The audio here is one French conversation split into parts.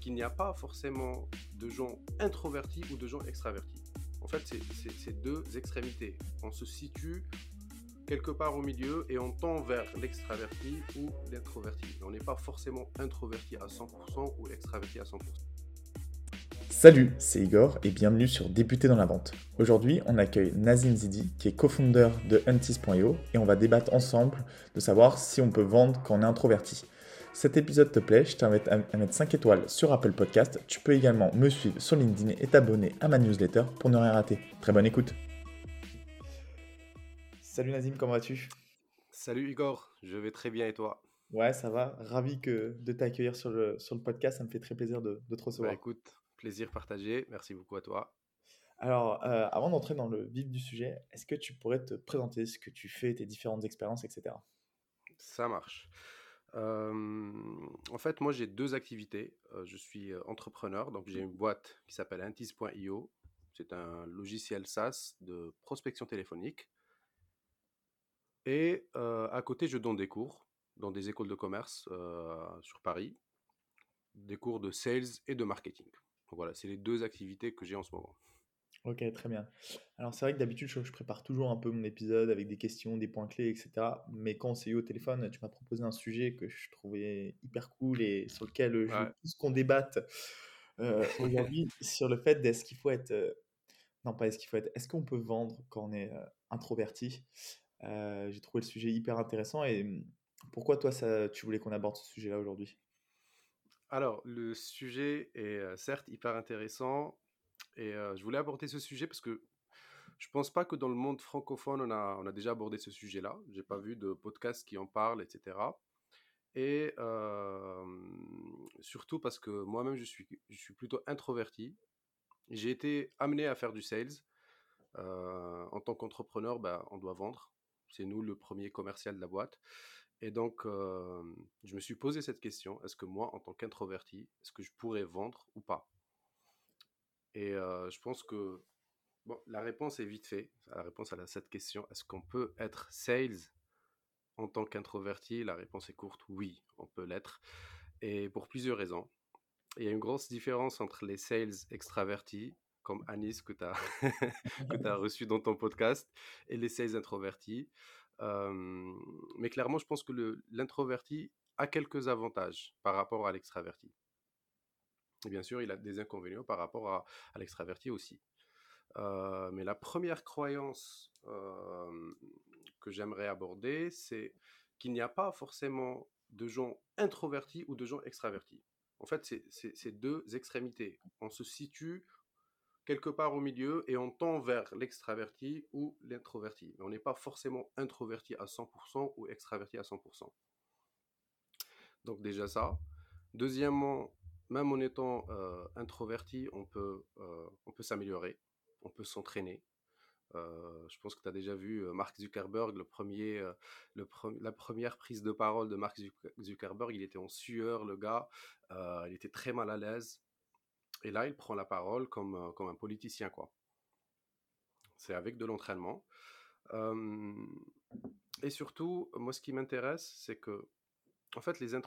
qu'il n'y a pas forcément de gens introvertis ou de gens extravertis. En fait, c'est deux extrémités. On se situe quelque part au milieu et on tend vers l'extraverti ou l'introverti. On n'est pas forcément introverti à 100% ou extraverti à 100%. Salut, c'est Igor et bienvenue sur Débuter dans la vente. Aujourd'hui, on accueille Nazim Zidi qui est co-founder de Huntis.io et on va débattre ensemble de savoir si on peut vendre quand on est introverti. Cet épisode te plaît, je t'invite à mettre 5 étoiles sur Apple Podcast. Tu peux également me suivre sur LinkedIn et t'abonner à ma newsletter pour ne rien rater. Très bonne écoute. Salut Nazim, comment vas-tu? Salut Igor, je vais très bien et toi? Ouais, ça va. Ravi que, de t'accueillir sur le, sur le podcast. Ça me fait très plaisir de, te recevoir. Bah, écoute, plaisir partagé. Merci beaucoup à toi. Alors, euh, avant d'entrer dans le vif du sujet, est-ce que tu pourrais te présenter ce que tu fais, tes différentes expériences, etc. Ça marche en fait, moi, j'ai deux activités. je suis entrepreneur, donc j'ai une boîte qui s'appelle Intis.io. C'est un logiciel SaaS de prospection téléphonique. Et à côté, je donne des cours dans des écoles de commerce sur Paris, des cours de sales et de marketing. Voilà, c'est les deux activités que j'ai en ce moment. Ok, très bien. Alors c'est vrai que d'habitude, je, prépare toujours un peu mon épisode avec des questions, des points clés, etc. Mais quand on s'est eu au téléphone, tu m'as proposé un sujet que je trouvais hyper cool et sur lequel je veux plus qu'on débatte euh, aujourd'hui sur le fait d'est-ce qu'il faut être... Euh, non, pas est-ce qu'il faut être... Est-ce qu'on peut vendre quand on est euh, introverti? J'ai trouvé le sujet hyper intéressant et hum, pourquoi toi, ça, tu voulais qu'on aborde ce sujet-là aujourd'hui? Alors, le sujet est certes hyper intéressant, et je voulais aborder ce sujet parce que je pense pas que dans le monde francophone, on a, on a déjà abordé ce sujet-là. J'ai pas vu de podcast qui en parle, etc. Et surtout parce que moi-même, je suis, je suis plutôt introverti. J'ai été amené à faire du sales. en tant qu'entrepreneur, ben, on doit vendre. C'est nous le premier commercial de la boîte. Et donc, je me suis posé cette question, est-ce que moi, en tant qu'introverti, est-ce que je pourrais vendre ou pas? Et je pense que bon, la réponse est vite faite. La réponse à cette question, est-ce qu'on peut être sales en tant qu'introverti? La réponse est courte, oui, on peut l'être. Et pour plusieurs raisons. Il y a une grosse différence entre les sales extravertis, comme Anis que tu as, reçu dans ton podcast, et les sales introvertis. mais clairement, je pense que l'introverti a quelques avantages par rapport à l'extraverti. Et bien sûr, il a des inconvénients par rapport à, l'extraverti aussi. Euh, mais la première croyance que j'aimerais aborder, c'est qu'il n'y a pas forcément de gens introvertis ou de gens extravertis. En fait, c'est deux extrémités. On se situe quelque part au milieu et on tend vers l'extraverti ou l'introverti. Mais on n'est pas forcément introverti à 100% ou extraverti à 100%. Donc déjà ça. Deuxièmement, même en étant euh, introverti, on peut, euh, peut s'améliorer, on peut s'entraîner. Euh, je pense que tu as déjà vu Mark Zuckerberg, le premier, la première prise de parole de Mark Zuckerberg, il était en sueur, le gars, il était très mal à l'aise. Et là, il prend la parole comme, comme un politicien, quoi. C'est avec de l'entraînement. et surtout, moi, ce qui m'intéresse, c'est que en fait, les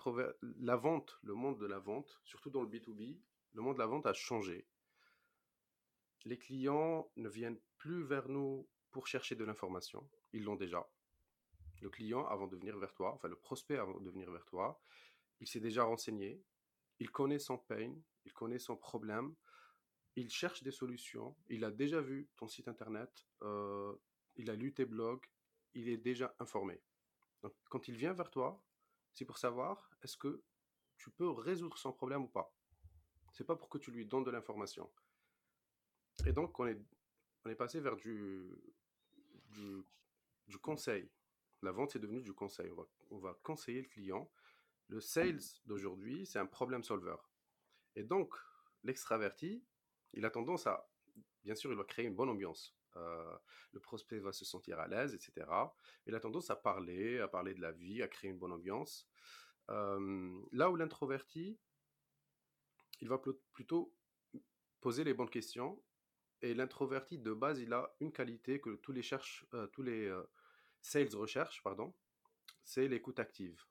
la vente, le monde de la vente, surtout dans le B2B, le monde de la vente a changé. Les clients ne viennent plus vers nous pour chercher de l'information, ils l'ont déjà. Le client, avant de venir vers toi, enfin le prospect avant de venir vers toi, il s'est déjà renseigné, il connaît son pain, il connaît son problème, il cherche des solutions, il a déjà vu ton site internet, euh, il a lu tes blogs, il est déjà informé. Donc, quand il vient vers toi, c'est pour savoir est-ce que tu peux résoudre son problème ou pas. C'est pas pour que tu lui donnes de l'information. Et donc, on est, on est passé vers du, du, conseil. La vente, c'est devenu du conseil. On va, on va conseiller le client. Le sales d'aujourd'hui, c'est un problem solver. Et donc, l'extraverti, il a tendance à, bien sûr, il va créer une bonne ambiance. Euh, le prospect va se sentir à l'aise, etc. Il a tendance à parler, à parler de la vie, à créer une bonne ambiance. Euh, là où l'introverti, il va plutôt poser les bonnes questions. Et l'introverti, de base, il a une qualité que tous les, euh, tous les sales recherchent, pardon, c'est l'écoute active.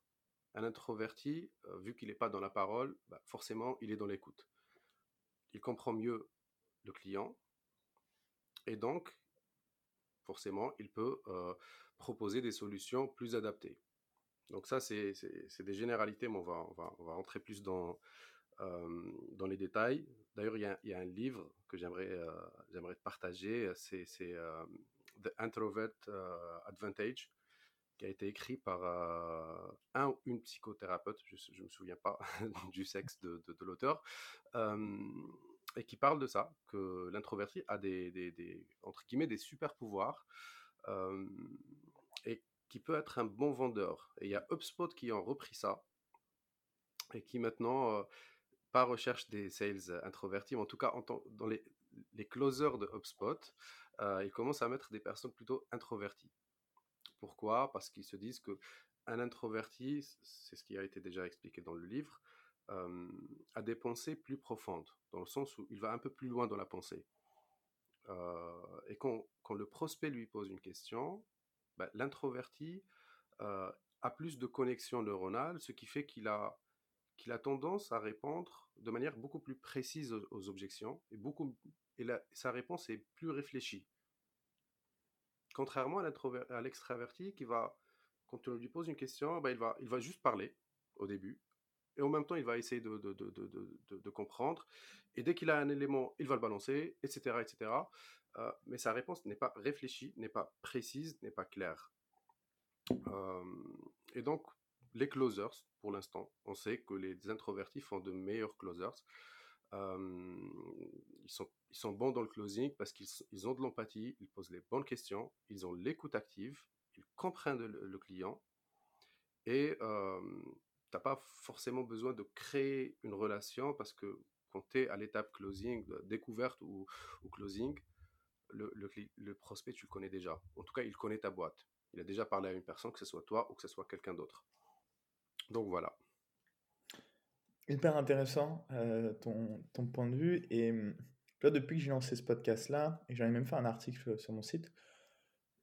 Un introverti, vu qu'il n'est pas dans la parole, bah, forcément, il est dans l'écoute. Il comprend mieux le client et donc, forcément, il peut proposer des solutions plus adaptées. Donc ça, c'est des généralités, mais on va, on rentrer plus dans, dans les détails. D'ailleurs, il y, a un livre que j'aimerais j'aimerais partager, c'est The Introvert Advantage, qui a été écrit par un ou une psychothérapeute, je ne me souviens pas du sexe de, l'auteur, et qui parle de ça, que l'introverti a des, des, des, entre guillemets, des super pouvoirs, et qui peut être un bon vendeur. Et il y a HubSpot qui en repris ça, et qui maintenant, pas recherche des sales introvertis, mais en tout cas dans les, les closers de HubSpot, ils commencent à mettre des personnes plutôt introverties. Pourquoi? Parce qu'ils se disent que un introverti, c'est ce qui a été déjà expliqué dans le livre, a des pensées plus profondes, dans le sens où il va un peu plus loin dans la pensée. et quand, le prospect lui pose une question, ben, l'introverti a plus de connexion neuronale, ce qui fait qu'il a, tendance à répondre de manière beaucoup plus précise aux, objections et, sa réponse est plus réfléchie. Contrairement à l'extraverti qui va, quand on lui pose une question, va, il va juste parler au début et en même temps il va essayer de, de, de, de comprendre et dès qu'il a un élément, il va le balancer, etc. etc. Euh, mais sa réponse n'est pas réfléchie, n'est pas précise, n'est pas claire. Et donc, les closers, pour l'instant, on sait que les introvertis font de meilleurs closers. Ils, sont, ils sont bons dans le closing parce qu'ils ont de l'empathie, ils posent les bonnes questions, ils ont l'écoute active, ils comprennent le, client et tu n'as pas forcément besoin de créer une relation parce que quand tu es à l'étape closing, découverte ou, closing, le, prospect, tu le connais déjà. En tout cas, il connaît ta boîte. Il a déjà parlé à une personne, que ce soit toi ou que ce soit quelqu'un d'autre. Donc voilà. Hyper intéressant euh, ton, ton, point de vue. Et là, depuis que j'ai lancé ce podcast-là, et j'en ai même fait un article sur mon site,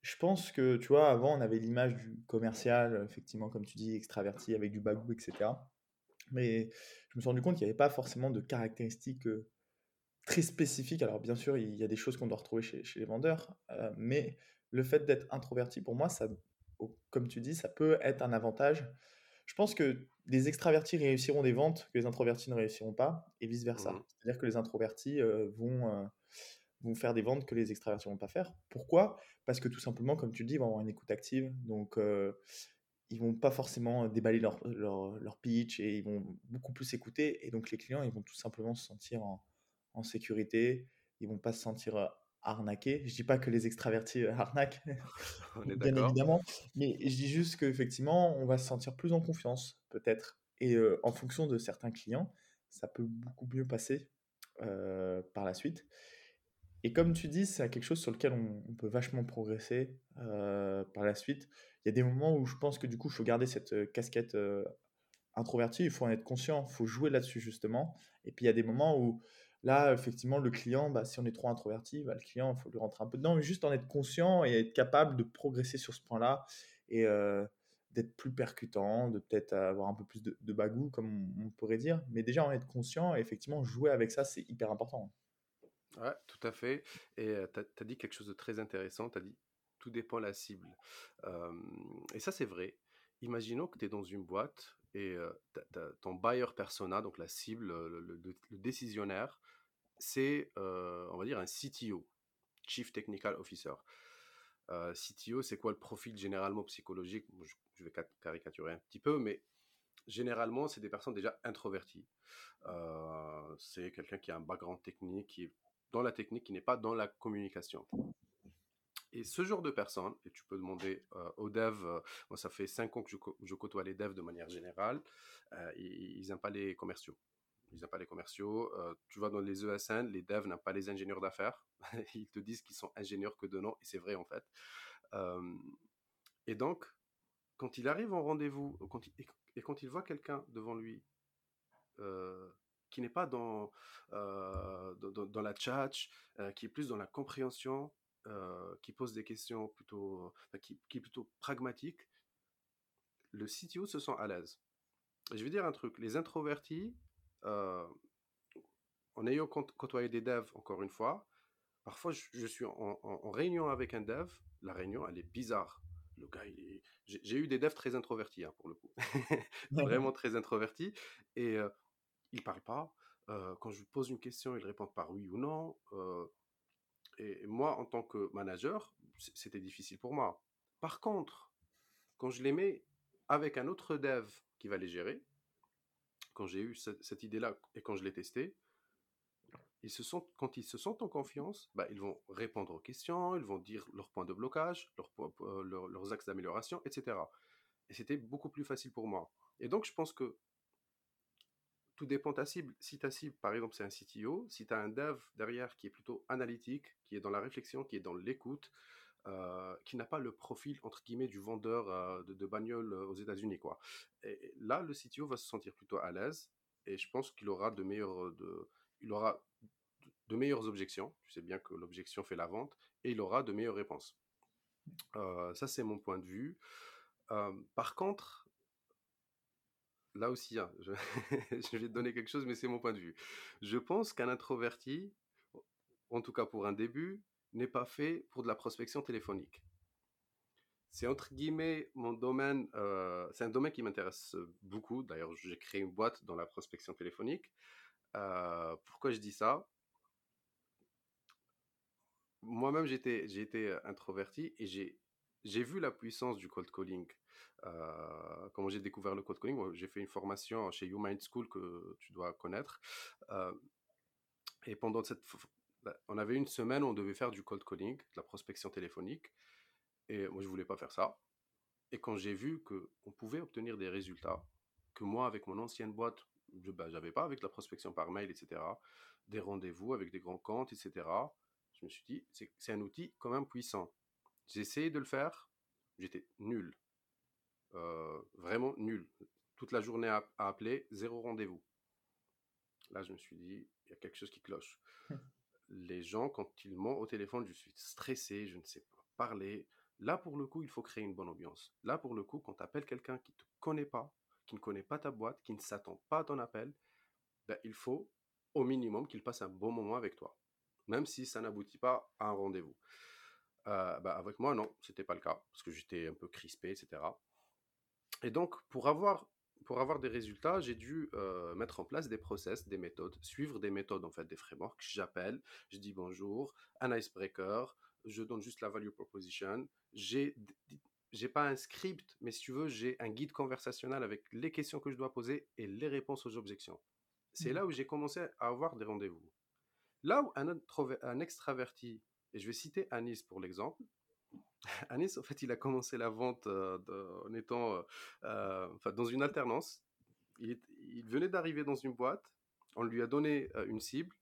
je pense que, tu vois, avant, on avait l'image du commercial, effectivement, comme tu dis, extraverti, avec du bagou, etc. Mais je me suis rendu compte qu'il n'y avait pas forcément de caractéristiques euh, très spécifiques. Alors, bien sûr, il y a des choses qu'on doit retrouver chez, chez les vendeurs, euh, mais le fait d'être introverti, pour moi, ça, comme tu dis, ça peut être un avantage je pense que les extravertis réussiront des ventes que les introvertis ne réussiront pas, et vice-versa. Mmh C'est-à-dire que les introvertis vont, vont faire des ventes que les extravertis ne vont pas faire. Pourquoi? Parce que tout simplement, comme tu le dis, ils vont avoir une écoute active. Donc, ils vont pas forcément déballer leur, leur, pitch et ils vont beaucoup plus écouter. Et donc, les clients, ils vont tout simplement se sentir en, en sécurité. Ils vont pas se sentir arnaquer. Je dis pas que les extravertis euh, arnaquent, bien évidemment, mais je dis juste qu'effectivement, on va se sentir plus en confiance, peut-être. Et euh, en fonction de certains clients, ça peut beaucoup mieux passer euh, par la suite. Et comme tu dis, c'est quelque chose sur lequel on, peut vachement progresser par la suite. Il y a des moments où je pense que du coup, il faut garder cette casquette introvertie, il faut en être conscient, il faut jouer là-dessus justement. Et puis il y a des moments où Là, effectivement, le client, bah, si on est trop introverti, bah, le client, il faut lui rentrer un peu dedans, mais juste en être conscient et être capable de progresser sur ce point-là et d'être plus percutant, de peut-être avoir un peu plus de, de bagou, comme on, pourrait dire. Mais déjà, en être conscient et effectivement, jouer avec ça, c'est hyper important. Ouais, tout à fait. Et tu as, dit quelque chose de très intéressant. Tu as dit tout dépend la cible. et ça, c'est vrai. Imaginons que tu es dans une boîte et ton buyer persona, donc la cible, le, décisionnaire, c'est, on va dire, un CTO, Chief Technical Officer. CTO, c'est quoi le profil généralement psychologique? Je, vais caricaturer un petit peu, mais généralement, c'est des personnes déjà introverties. c'est quelqu'un qui a un background technique, qui est dans la technique, qui n'est pas dans la communication. Et ce genre de personnes, et tu peux demander euh, aux devs, euh, moi ça fait 5 ans que je, côtoie les devs de manière générale, euh, ils n'aiment pas les commerciaux. Ils n'aiment pas les commerciaux. tu vas dans les ESN, les devs n'aiment pas les ingénieurs d'affaires. ils te disent qu'ils sont ingénieurs que de nom, et c'est vrai en fait. et donc, quand il arrive en rendez-vous, et quand il voit quelqu'un devant lui qui n'est pas dans, dans, dans, la chat, qui est plus dans la compréhension, euh, qui pose des questions plutôt, qui, qui, est plutôt pragmatique, le CTO se sent à l'aise. je vais dire un truc, les introvertis, euh, en ayant côtoyé des devs, encore une fois, parfois je, suis en, réunion avec un dev, la réunion, elle est bizarre. Le gars, j'ai eu des devs très introvertis, hein, pour le coup. Vraiment très introvertis. Et euh, il parle pas. Quand je lui pose une question, il répond par oui ou non. Et moi, en tant que manager, c'était difficile pour moi. Par contre, quand je les mets avec un autre dev qui va les gérer, quand j'ai eu cette, idée-là et quand je l'ai testé, ils se sont, quand ils se sentent en confiance, bah, ils vont répondre aux questions, ils vont dire leurs points de blocage, leurs axes d'amélioration, etc. Et c'était beaucoup plus facile pour moi. Et donc, je pense que tout dépend de ta cible. Si ta cible, par exemple, c'est un CTO, si tu as un dev derrière qui est plutôt analytique, qui est dans la réflexion, qui est dans l'écoute, euh, qui n'a pas le profil, entre guillemets, du vendeur euh, de, bagnole euh, aux États-Unis, quoi. Et, là, le CTO va se sentir plutôt à l'aise et je pense qu'il aura de meilleures objections. Tu sais bien que l'objection fait la vente et il aura de meilleures réponses. ça, c'est mon point de vue. par contre, là aussi, hein, je, vais te donner quelque chose, mais c'est mon point de vue. Je pense qu'un introverti, en tout cas pour un début, n'est pas fait pour de la prospection téléphonique. C'est entre guillemets mon domaine, euh, c'est un domaine qui m'intéresse beaucoup. D'ailleurs, j'ai créé une boîte dans la prospection téléphonique. Euh, pourquoi je dis ça? Moi-même, j'étais, été introverti et j'ai, j'ai vu la puissance du cold calling. Euh, comment j'ai découvert le cold calling? J'ai fait une formation chez YouMind School que tu dois connaître. Euh, et pendant cette, bah, on avait une semaine où on devait faire du cold calling, de la prospection téléphonique. Et moi, je voulais pas faire ça. Et quand j'ai vu qu'on pouvait obtenir des résultats, que moi, avec mon ancienne boîte, je n'avais bah, pas avec la prospection par mail, etc., des rendez-vous avec des grands comptes, etc., je me suis dit, c'est un outil quand même puissant. J'ai essayé de le faire, j'étais nul. Euh, vraiment nul. Toute la journée à, appeler, zéro rendez-vous. Là, je me suis dit, il y a quelque chose qui cloche. Les gens, quand ils m'ont au téléphone, je suis stressé, je ne sais pas parler. Là, pour le coup, il faut créer une bonne ambiance. Là, pour le coup, quand tu appelles quelqu'un qui ne te connaît pas, qui ne connaît pas ta boîte, qui ne s'attend pas à ton appel, ben, il faut au minimum qu'il passe un bon moment avec toi, même si ça n'aboutit pas à un rendez-vous. Euh, ben, avec moi, non, c'était pas le cas, parce que j'étais un peu crispé, etc. Et donc, pour avoir, pour avoir des résultats, j'ai dû euh, mettre en place des process, des méthodes, suivre des méthodes, en fait, des frameworks. J'appelle, je dis bonjour, un icebreaker, je donne juste la value proposition. J'ai j'ai pas un script, mais si tu veux, j'ai un guide conversationnel avec les questions que je dois poser et les réponses aux objections. C'est là mmh. où j'ai commencé à avoir des rendez-vous. Là où un, un extraverti, et je vais citer Anis pour l'exemple, Anis, en fait, il a commencé la vente euh, en étant euh, euh, enfin, dans une alternance. Il, venait d'arriver dans une boîte, on lui a donné une cible,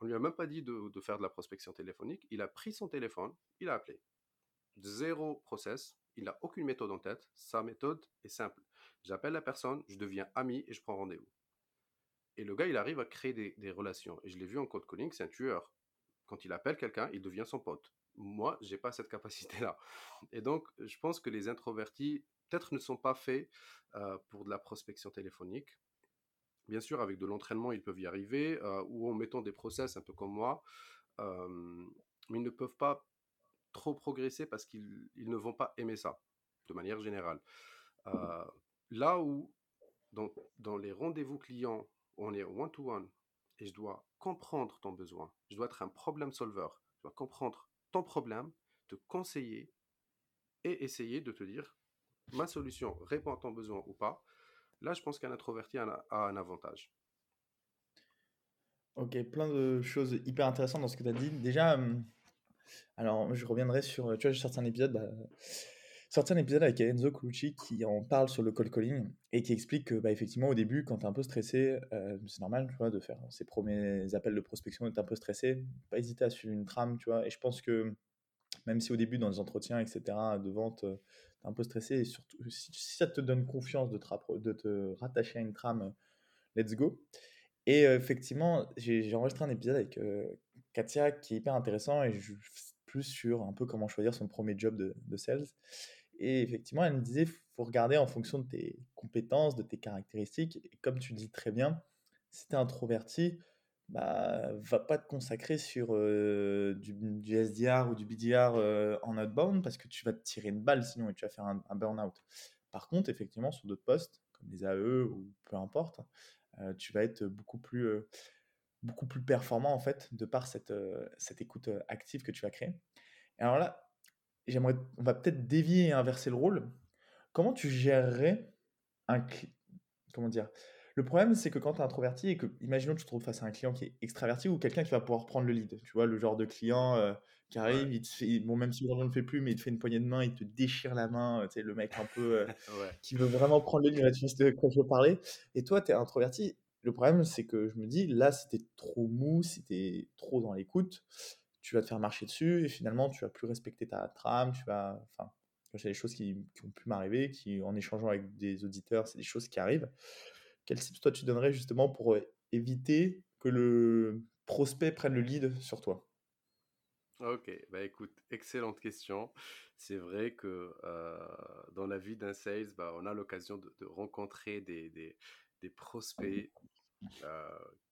on lui a même pas dit de, faire de la prospection téléphonique. Il a pris son téléphone, il a appelé. Zéro process, il n'a aucune méthode en tête. Sa méthode est simple. J'appelle la personne, je deviens ami et je prends rendez-vous. Et le gars, il arrive à créer des, des relations. Et je l'ai vu en code calling, c'est un tueur. Quand il appelle quelqu'un, il devient son pote. Moi, j'ai pas cette capacité-là. Et donc, je pense que les introvertis, peut-être ne sont pas faits euh, pour de la prospection téléphonique. Bien sûr, avec de l'entraînement, ils peuvent y arriver, euh, ou en mettant des process un peu comme moi, euh, mais ils ne peuvent pas trop progresser parce qu'ils ne vont pas aimer ça, de manière générale. Là où, dans, dans les rendez-vous clients, on est one-to-one, et je dois comprendre ton besoin, je dois être un problem solver, je dois comprendre ton problème, te conseiller et essayer de te dire ma solution répond à ton besoin ou pas, Là, je pense qu'un introverti a un, avantage. Ok, plein de choses hyper intéressantes dans ce que tu as dit. Déjà, hum, alors je reviendrai sur. Tu vois, épisode. Bah, sorti un épisode avec Enzo Colucci qui en parle sur le call calling et qui explique que, bah, effectivement, au début, quand tu es un peu stressé, euh, c'est normal tu vois, de faire ses premiers appels de prospection, d'être un peu stressé. Pas hésiter à suivre une trame, tu vois. Et je pense que même si au début, dans les entretiens, etc., de vente, un peu stressé, et surtout si, ça te donne confiance de te, rattacher à une trame, let's go. Et euh, effectivement, j'ai enregistré un épisode avec euh, Katia qui est hyper intéressant et plus sur un peu comment choisir son premier job de sales. Et effectivement, elle me disait, faut regarder en fonction de tes compétences, de tes caractéristiques. Et comme tu dis très bien, si tu es introverti, bah, va pas te consacrer sur du, SDR ou du BDR en outbound parce que tu vas te tirer une balle sinon et tu vas faire un, burn-out. Par contre, effectivement, sur d'autres postes, comme les AE ou peu importe, tu vas être beaucoup plus, beaucoup plus performant en fait de par cette, cette écoute active que tu vas créer. Et alors là, j'aimerais, on va peut-être dévier et inverser le rôle. Comment tu gérerais un, comment dire, le problème, c'est que quand tu es introverti et que, imaginons que tu te trouves face à un client qui est extraverti ou quelqu'un qui va pouvoir prendre le lead, tu vois, le genre de client euh, qui arrive, il te fait, bon, même si on ne le fait plus, mais il te fait une poignée de main, il te déchire la main, tu sais, le mec un peu euh, qui veut vraiment prendre le lead, tu vois de quoi je veux parler. Et toi, tu es introverti. Le problème, c'est que je me dis, là, si tu es trop mou, si tu es trop dans l'écoute, tu vas te faire marcher dessus et finalement, tu vas plus respecter ta trame, tu vas. Enfin, c'est des choses qui, qui ont pu m'arriver, qui, en échangeant avec des auditeurs, c'est des choses qui arrivent. Quel tips toi tu donnerais justement pour éviter que le prospect prenne le lead sur toi? Ok, bah écoute, excellente question. C'est vrai que dans la vie d'un sales, bah, on a l'occasion de, rencontrer des, des, des prospects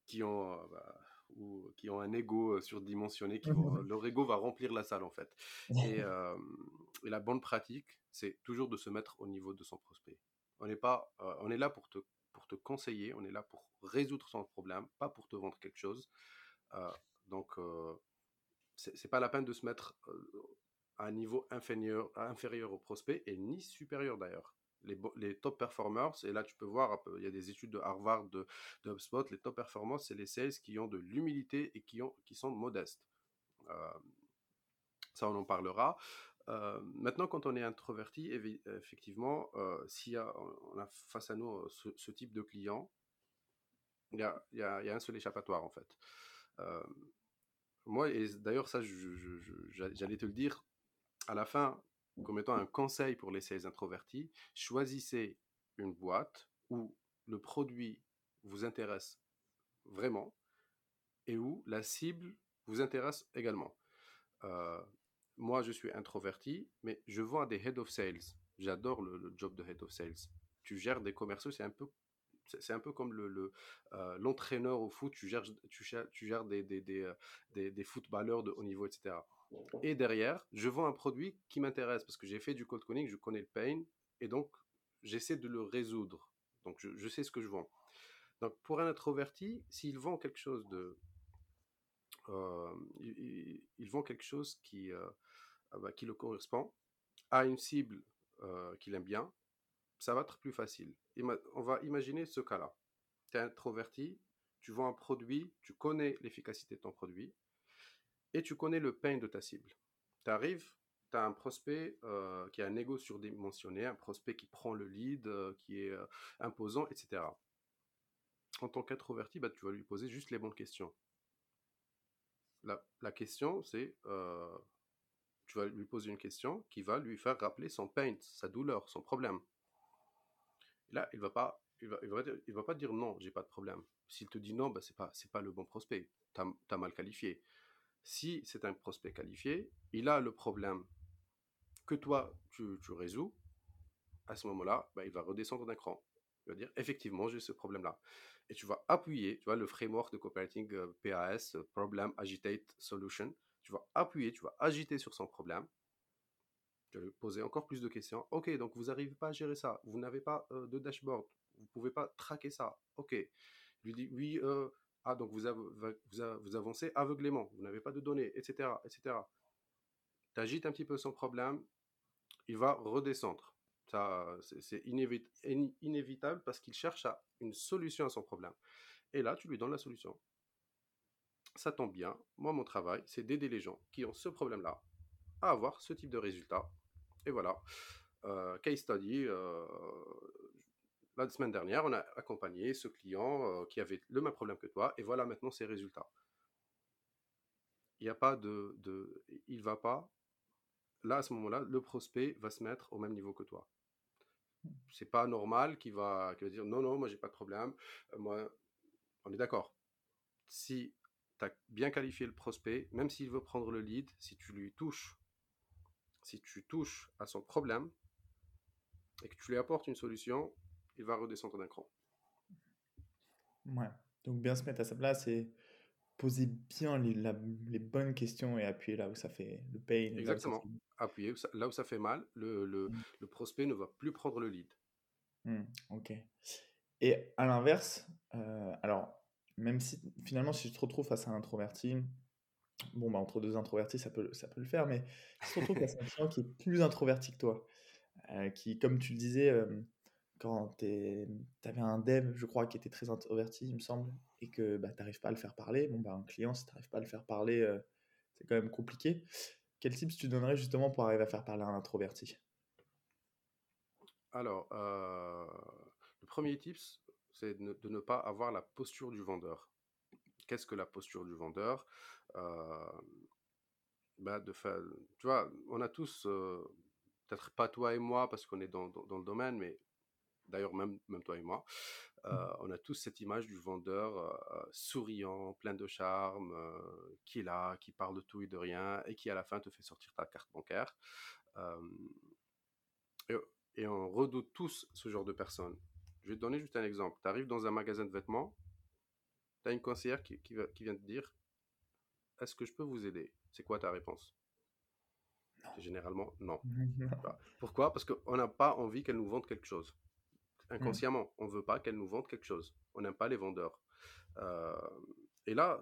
qui ont bah, ou qui ont un ego surdimensionné, qui leur ego va remplir la salle en fait. Et, et la bonne pratique, c'est toujours de se mettre au niveau de son prospect. On n'est pas, on est là pour te te conseiller, on est là pour résoudre son problème, pas pour te vendre quelque chose. Euh, donc, c'est pas la peine de se mettre à un niveau inférieur, inférieur au prospect et ni supérieur d'ailleurs. Les, top performers, et là tu peux voir, il y a des études de Harvard, de, de HubSpot, les top performers, c'est les sales qui ont de l'humilité et qui, ont, qui sont modestes. ça, on en parlera. Euh, maintenant, quand on est introverti, effectivement, euh, s'il on a face à nous euh, ce, type de client, il y a, y, a, y a, un seul échappatoire en fait. moi, et d'ailleurs, ça, j'allais te le dire à la fin, comme étant un conseil pour les sales introvertis, choisissez une boîte où le produit vous intéresse vraiment et où la cible vous intéresse également. Euh, moi, je suis introverti, mais je vends à des head of sales. J'adore le, job de head of sales. Tu gères des commerciaux, c'est un peu c'est un peu comme le, euh, l'entraîneur au foot, tu gères, tu gères des, des, euh, des, des, footballeurs de haut niveau, etc. Et derrière, je vends un produit qui m'intéresse parce que j'ai fait du cold calling, je connais le pain, et donc j'essaie de le résoudre. Donc je, sais ce que je vends. Donc pour un introverti, s'il vend quelque chose de... Euh, il, vend quelque chose qui, ah bah, qui le correspond à une cible euh, qu'il aime bien, ça va être plus facile. on va imaginer ce cas-là. Tu es introverti, tu vends un produit, tu connais l'efficacité de ton produit et tu connais le pain de ta cible. Tu arrives, tu as un prospect euh, qui a un ego surdimensionné, un prospect qui prend le lead, euh, qui est imposant, etc. En tant qu'introverti, bah, tu vas lui poser juste les bonnes questions. La, question, c'est tu vas lui poser une question qui va lui faire rappeler son pain, sa douleur, son problème. là, il va pas, il va, il va, pas dire non, j'ai pas de problème. S'il te dit non, bah, c'est pas, c'est pas le bon prospect. Tu as, mal qualifié. Si c'est un prospect qualifié, il a le problème que toi, tu, résous. À ce moment-là, bah, il va redescendre d'un cran. Il va dire effectivement, j'ai ce problème-là. Et tu vas appuyer, tu vois, le framework de copywriting euh, PAS, Problem Agitate Solution tu vas appuyer, tu vas agiter sur son problème. Tu vas lui poser encore plus de questions. Ok, donc vous n'arrivez pas à gérer ça. Vous n'avez pas euh, de dashboard. Vous ne pouvez pas traquer ça. Ok. lui dit oui. Euh, ah, donc vous, avancez aveuglément. Vous n'avez pas de données, etc. etc. Tu un petit peu son problème. Il va redescendre. C'est inévitable parce qu'il cherche une solution à son problème. Et là, tu lui donnes la solution ça tombe bien. Moi, mon travail, c'est d'aider les gens qui ont ce problème-là à avoir ce type de résultat. Et voilà. Euh, case study. Euh, la semaine dernière, on a accompagné ce client qui avait le même problème que toi. Et voilà maintenant ses résultats. Il n'y a pas de. Il va pas. Là, à ce moment-là, le prospect va se mettre au même niveau que toi. C'est pas normal qu'il va, qu va dire non, non, moi j'ai pas de problème. moi, on est d'accord. Si tu as bien qualifié le prospect, même s'il veut prendre le lead, si tu lui touches, si tu touches à son problème, et que tu lui apportes une solution, il va redescendre d'un cran. Ouais. Donc bien se mettre à sa place et poser bien les, les bonnes questions et appuyer là où ça fait le pain. Exactement. Appuyer là où ça fait mal, le, le, mmh. le, prospect ne va plus prendre le lead. Mmh, ok. Et à l'inverse, euh, alors même si finalement si je te retrouve face à un introverti, bon bah entre deux introvertis ça peut, ça peut le faire, mais si tu te retrouves face à un client qui est plus introverti que toi, euh, qui comme tu le disais, euh, quand tu avais un dev, je crois, qui était très introverti, il me semble, et que bah, tu n'arrives pas à le faire parler, bon, bah, un client, si tu n'arrives pas à le faire parler, euh, c'est quand même compliqué. Quel tips tu donnerais justement pour arriver à faire parler un introverti? Alors, euh, le premier tips, c'est de, ne pas avoir la posture du vendeur. Qu'est-ce que la posture du vendeur? Euh, bah, de faire, Tu vois, on a tous, peut-être pas toi et moi parce qu'on est dans, dans, le domaine, mais d'ailleurs même, même toi et moi, mmh. euh, on a tous cette image du vendeur euh, souriant, plein de charme, euh, qui est là, qui parle de tout et de rien, et qui à la fin te fait sortir ta carte bancaire. Et, on redoute tous ce genre de personnes. Je vais te donner juste un exemple. Tu arrives dans un magasin de vêtements, tu as une conseillère qui, qui, vient te dire, est-ce que je peux vous aider? C'est quoi ta réponse? Généralement, non. Pourquoi? Parce qu'on n'a pas envie qu'elle nous vende quelque chose. Mmh. inconsciemment. On ne veut pas qu'elle nous vende quelque chose. On n'aime pas les vendeurs. Euh, et là,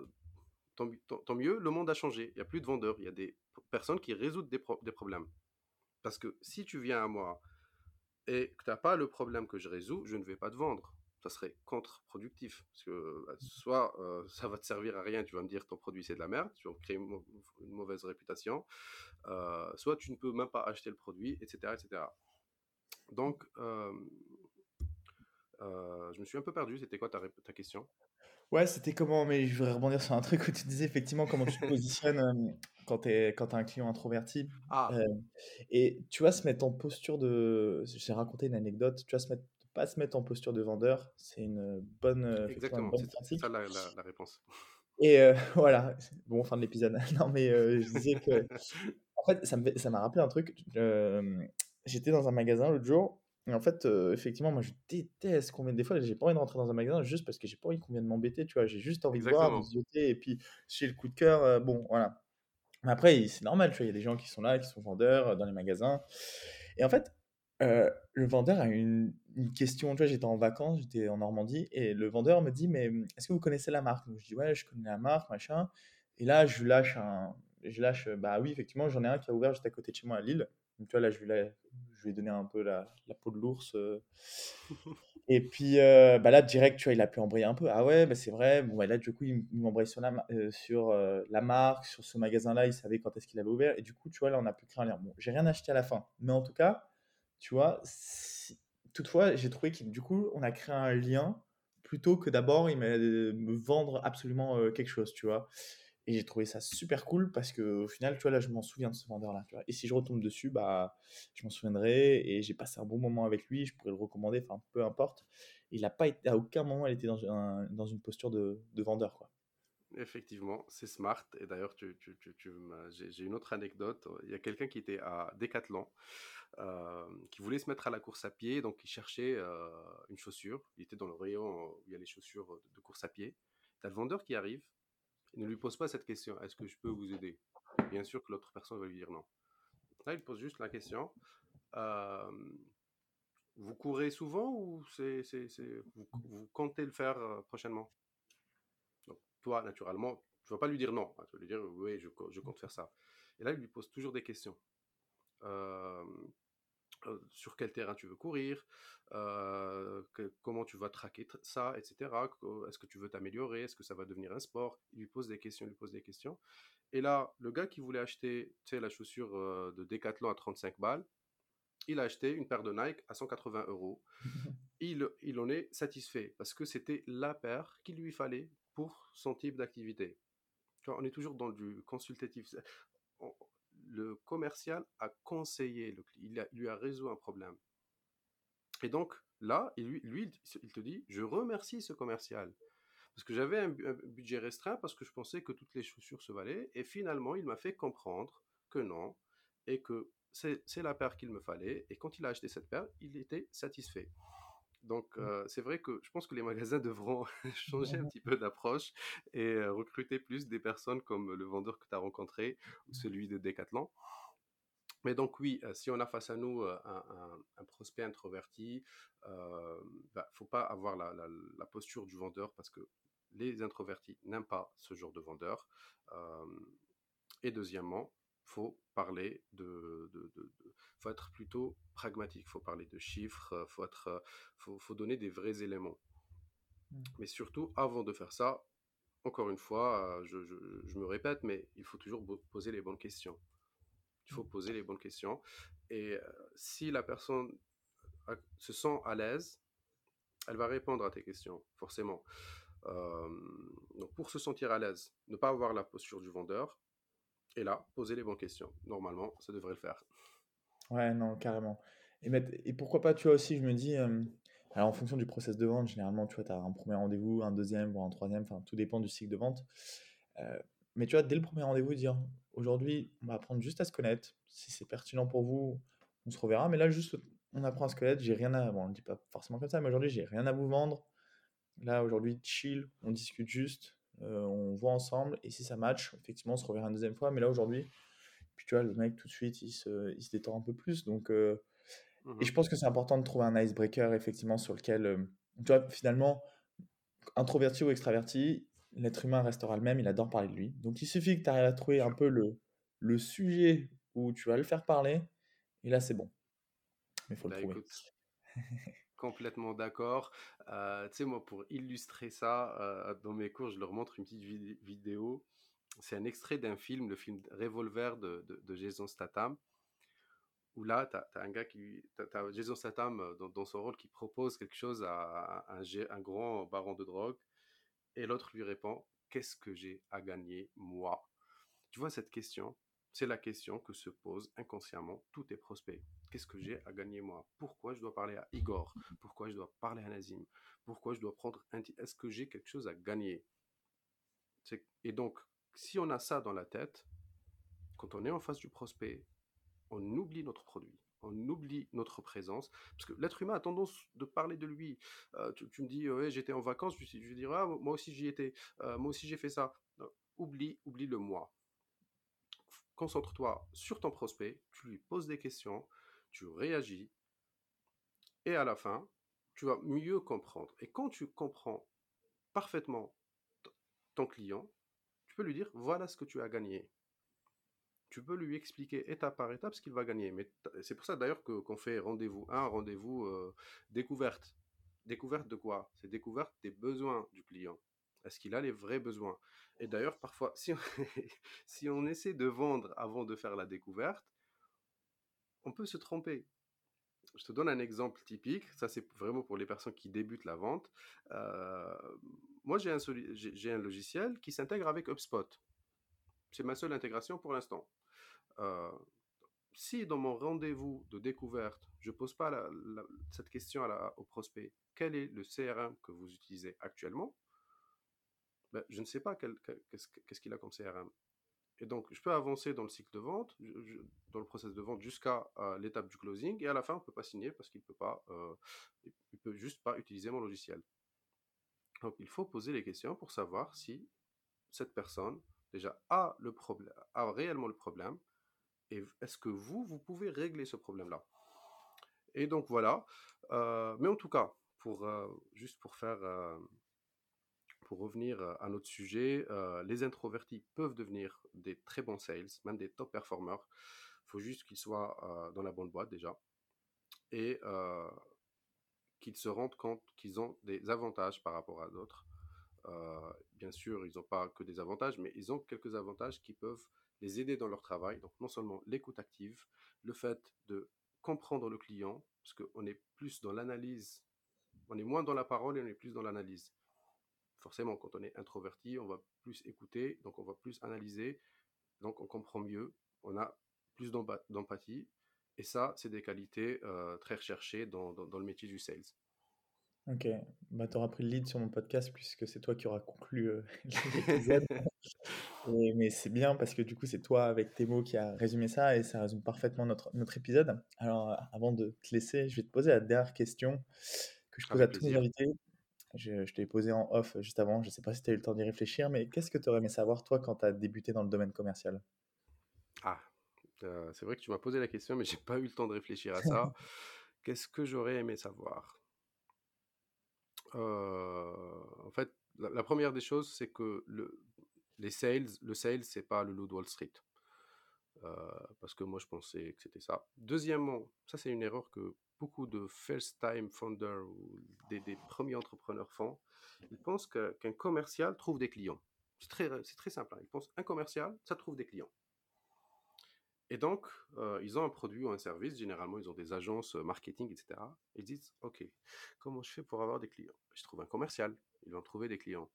tant, mieux, le monde a changé. Il n'y a plus de vendeurs. Il y a des personnes qui résoudent des, problèmes. Parce que si tu viens à moi et que tu n'as pas le problème que je résous, je ne vais pas te vendre. Ça serait contre-productif. Parce que bah, soit euh, ça va te servir à rien, tu vas me dire ton produit c'est de la merde, tu vas créer une, mauvaise réputation, euh, soit tu ne peux même pas acheter le produit, etc. etc. Donc, je me suis un peu perdu. C'était quoi ta, ta question? Ouais, c'était comment, mais je voudrais rebondir sur un truc où tu disais effectivement comment tu te positionnes quand tu as un client introverti. Ah. Euh, et tu vas se mettre en posture de. J'ai raconté une anecdote. Tu se mettre, pas se mettre en posture de vendeur. C'est une bonne. Euh, Exactement, c'est ça la, la, réponse. Et voilà, bon, fin de l'épisode. non, mais je disais que. En fait, ça m'a rappelé un truc. J'étais dans un magasin l'autre jour et en fait, effectivement, moi, je déteste qu'on vienne. Des fois, j'ai pas envie de rentrer dans un magasin juste parce que j'ai pas envie qu'on vienne m'embêter, tu vois. J'ai juste envie de voir, de zioter, et puis, j'ai le coup de cœur, bon, voilà. Mais après, c'est normal, tu vois, il y a des gens qui sont là, qui sont vendeurs dans les magasins. Et en fait, le vendeur a une, une question. Tu vois, j'étais en vacances, j'étais en Normandie, et le vendeur me dit, mais mmh, est-ce que vous connaissez la marque? Donc, je dis, ouais, je connais la marque, machin. Et là, je lâche un. Je lâche, bah oui, effectivement, j'en ai un qui a ouvert juste à côté de chez moi à Lille. Donc, tu vois, là, je lui, je lui ai donné un peu la, la peau de l'ours. Euh. Et puis euh, bah là, direct, tu vois, il a pu embrayer un peu. Ah ouais, bah c'est vrai. Bon, bah là, du coup, il, m'embraye sur, la, euh, sur la marque, sur ce magasin-là. Il savait quand est-ce qu'il avait ouvert. Et du coup, tu vois, là, on a pu créer un lien. Bon, j'ai rien acheté à la fin. Mais en tout cas, tu vois, toutefois, j'ai trouvé que du coup, on a créé un lien plutôt que d'abord, il me vendre absolument quelque chose, tu vois. Et j'ai trouvé ça super cool parce que au final, tu vois, là, je m'en souviens de ce vendeur-là. Et si je retombe dessus, bah, je m'en souviendrai et j'ai passé un bon moment avec lui. Je pourrais le recommander, enfin, peu importe. Il n'a pas été, à aucun moment, il était dans, dans une posture de, de, vendeur, quoi. Effectivement, c'est smart. Et d'ailleurs, tu, tu, tu, j'ai une autre anecdote. Il y a quelqu'un qui était à Decathlon, euh, qui voulait se mettre à la course à pied, donc il cherchait euh, une chaussure. Il était dans le rayon où il y a les chaussures de course à pied. Tu as le vendeur qui arrive, ne lui pose pas cette question. Est-ce que je peux vous aider? Bien sûr que l'autre personne va lui dire non. Là, il pose juste la question. Vous courez souvent ou vous, comptez le faire euh, prochainement? Toi, naturellement, tu ne vas pas lui dire non. Tu vas lui dire oui, je, compte faire ça. Et là, il lui pose toujours des questions. Sur quel terrain tu veux courir, euh, comment tu vas traquer ça, etc. Est-ce que tu veux t'améliorer Est-ce que ça va devenir un sport? Il lui pose des questions, il lui pose des questions. Et là, le gars qui voulait acheter la chaussure euh, de Decathlon à 35 balles, il a acheté une paire de Nike à 180 euros. il, il en est satisfait parce que c'était la paire qu'il lui fallait pour son type d'activité. On est toujours dans du consultatif le commercial a conseillé le il, lui a résolu un problème. Et donc là, lui, lui, il te dit, je remercie ce commercial. Parce que j'avais un, budget restreint, parce que je pensais que toutes les chaussures se valaient, et finalement, il m'a fait comprendre que non, et que c'est la paire qu'il me fallait. Et quand il a acheté cette paire, il était satisfait. Donc, mmh. c'est vrai que je pense que les magasins devront changer un petit peu d'approche et recruter plus des personnes comme le vendeur que tu as rencontré ou mmh. celui de Decathlon. Mais donc oui, si on a face à nous un, prospect introverti, il ne bah, faut pas avoir la, posture du vendeur parce que les introvertis n'aiment pas ce genre de vendeur. et deuxièmement, faut parler de, faut être plutôt pragmatique, faut parler de chiffres, faut être, faut, faut donner des vrais éléments. Mmh. Mais surtout, avant de faire ça, encore une fois, je, je, me répète, mais il faut toujours poser les bonnes questions. Il faut poser les bonnes questions. Et si la personne se sent à l'aise, elle va répondre à tes questions, forcément. donc pour se sentir à l'aise, ne pas avoir la posture du vendeur, et là, poser les bonnes questions. Normalement, ça devrait le faire. Ouais, non, carrément. Et, et pourquoi pas, tu vois aussi, je me dis, alors en fonction du process de vente, généralement, tu vois, tu as un premier rendez-vous, un deuxième, voire un troisième, enfin, tout dépend du cycle de vente. mais tu vois, dès le premier rendez-vous, dire, aujourd'hui, on va apprendre juste à se connaître. Si c'est pertinent pour vous, on se reverra. Mais là, juste, on apprend à se connaître. J'ai rien à, bon, on ne dit pas forcément comme ça, mais aujourd'hui, j'ai rien à vous vendre. Là, aujourd'hui, chill, on discute juste. Euh, on voit ensemble et si ça match, effectivement, on se reverra une deuxième fois. Mais là, aujourd'hui, puis tu vois, le mec, tout de suite, il se, il se détend un peu plus. Donc, euh, mmh Et je pense que c'est important de trouver un icebreaker, effectivement, sur lequel, euh, tu vois, finalement, introverti ou extraverti, l'être humain restera le même, il adore parler de lui. Donc, il suffit que tu arrives à trouver un peu le, le sujet où tu vas le faire parler, et là, c'est bon. Mais il faut le bah, trouver. Complètement d'accord. Euh, tu sais, moi, pour illustrer ça, euh, dans mes cours, je leur montre une petite vidéo. C'est un extrait d'un film, le film Revolver de, Jason Statham, où là, tu as, un gars qui. Tu as, Jason Statham euh, dans, son rôle qui propose quelque chose à, un, un, grand baron de drogue, et l'autre lui répond Qu'est-ce que j'ai à gagner, moi? Tu vois cette question? C'est la question que se posent inconsciemment tous tes prospects. Qu'est-ce que j'ai à gagner moi? Pourquoi je dois parler à Igor? Pourquoi je dois parler à Nazim? Pourquoi je dois prendre un Est-ce que j'ai quelque chose à gagner? Et donc, si on a ça dans la tête, quand on est en face du prospect, on oublie notre produit on oublie notre présence. Parce que l'être humain a tendance de parler de lui. Euh, tu, me dis, ouais, j'étais en vacances, je, je vais ah, moi aussi j'y étais, euh, moi aussi j'ai fait ça. oublie, oublie le moi concentre-toi sur ton prospect, tu lui poses des questions, tu réagis, et à la fin, tu vas mieux comprendre. Et quand tu comprends parfaitement ton client, tu peux lui dire, voilà ce que tu as gagné. Tu peux lui expliquer étape par étape ce qu'il va gagner. Mais c'est pour ça d'ailleurs qu'on fait rendez-vous 1, rendez-vous euh, découverte. Découverte de quoi? C'est découverte des besoins du client. Est-ce qu'il a les vrais besoins? Et d'ailleurs, parfois, si on, si on essaie de vendre avant de faire la découverte, on peut se tromper. Je te donne un exemple typique, ça c'est vraiment pour les personnes qui débutent la vente. Euh, moi j'ai un, logiciel qui s'intègre avec HubSpot. C'est ma seule intégration pour l'instant. Euh, si dans mon rendez-vous de découverte, je ne pose pas cette question au prospect, quel est le CRM que vous utilisez actuellement? Ben, je ne sais pas qu'est-ce qu'il a comme CRM. Et donc, je peux avancer dans le cycle de vente, dans le process de vente jusqu'à euh, l'étape du closing, et à la fin, on ne peut pas signer parce qu'il peut pas, euh, il peut juste pas utiliser mon logiciel. Donc, il faut poser les questions pour savoir si cette personne déjà a le a réellement le problème, et est-ce que vous, vous pouvez régler ce problème-là? Et donc voilà. Euh, mais en tout cas, pour juste pour faire revenir à notre sujet, les introvertis peuvent devenir des très bons sales, même des top performers. Il faut juste qu'ils soient dans la bonne boîte déjà et qu'ils se rendent compte qu'ils ont des avantages par rapport à d'autres. bien sûr, ils n'ont pas que des avantages, mais ils ont quelques avantages qui peuvent les aider dans leur travail. Donc non seulement l'écoute active, le fait de comprendre le client, parce qu'on est plus dans l'analyse, on est moins dans la parole et on est plus dans l'analyse forcément, quand on est introverti, on va plus écouter, donc on va plus analyser, donc on comprend mieux, on a plus d'empathie, et ça, c'est des qualités euh, très recherchées dans, dans, le métier du sales. Ok, bah, tu auras pris le lead sur mon podcast puisque c'est toi qui auras conclu euh, l'épisode. mais c'est bien parce que du coup, c'est toi avec tes mots qui a résumé ça et ça résume parfaitement notre, notre épisode. Alors, avant de te laisser, je vais te poser la dernière question que je pose à tous mes invités. Je, je t'ai posé en off juste avant, je ne sais pas si tu as eu le temps d'y réfléchir, mais qu'est-ce que tu aurais aimé savoir, toi, quand tu as débuté dans le domaine commercial? Ah, euh, c'est vrai que tu m'as posé la question, mais j'ai pas eu le temps de réfléchir à ça. Qu'est-ce que j'aurais aimé savoir? Euh, En fait, la, première des choses, c'est que le, les sales, le sales, c'est pas le loup de Wall Street. Euh, parce que moi, je pensais que c'était ça. Deuxièmement, ça, c'est une erreur que beaucoup de first-time founders ou des, premiers entrepreneurs font. Ils pensent qu'un commercial trouve des clients. C'est très, simple. Hein. Ils pensent un commercial, ça trouve des clients. Et donc, euh, ils ont un produit ou un service, généralement ils ont des agences euh, marketing, etc. ils disent, OK, comment je fais pour avoir des clients? Je trouve un commercial, ils vont trouver des clients.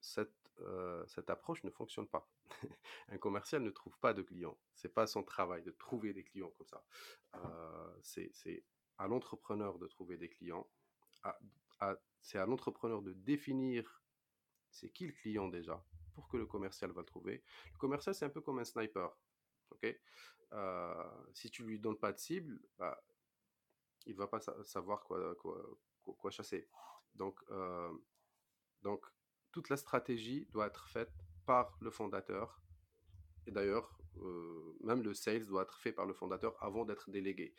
Cette, euh, cette approche ne fonctionne pas. un commercial ne trouve pas de clients. C'est pas son travail de trouver des clients comme ça. c'est à l'entrepreneur de trouver des clients. c'est à l'entrepreneur de définir c'est qui le client déjà pour que le commercial va le trouver. Le commercial, c'est un peu comme un sniper euh, Si tu lui donnes pas de cible, bah, il va pas savoir quoi, quoi, quoi chasser. Donc, euh, donc, toute la stratégie doit être faite par le fondateur. Et d'ailleurs, euh, même le sales doit être fait par le fondateur avant d'être délégué.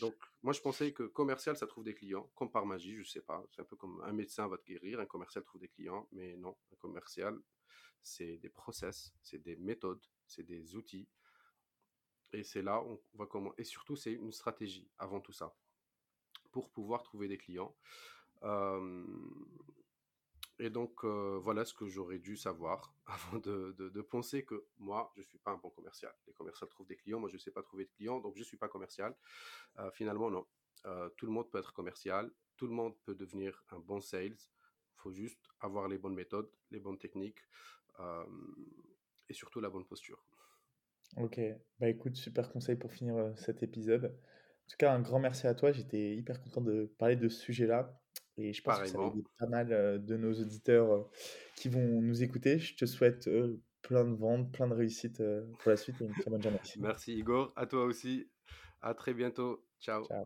donc, moi, je pensais que commercial, ça trouve des clients, comme par magie, je sais pas. C'est un peu comme un médecin va te guérir, un commercial trouve des clients, mais non, un commercial, c'est des process, c'est des méthodes, c'est des outils. Et c'est là, on va comment. Et surtout, c'est une stratégie avant tout ça pour pouvoir trouver des clients. Et donc, voilà ce que j'aurais dû savoir avant de, penser que moi, je suis pas un bon commercial. Les commerciaux trouvent des clients, moi, je ne sais pas trouver de clients, donc je ne suis pas commercial. finalement, non. tout le monde peut être commercial, tout le monde peut devenir un bon sales. Il faut juste avoir les bonnes méthodes, les bonnes techniques et surtout la bonne posture. Ok, bah écoute, super conseil pour finir cet épisode. En tout cas, un grand merci à toi. J'étais hyper content de parler de ce sujet-là. Et je pense que ça va aider pas mal euh, de nos auditeurs euh, qui vont nous écouter. Je te souhaite plein de ventes, plein de réussites pour la suite et une très bonne journée. Merci Igor, à toi aussi. À très bientôt. Ciao. Ciao.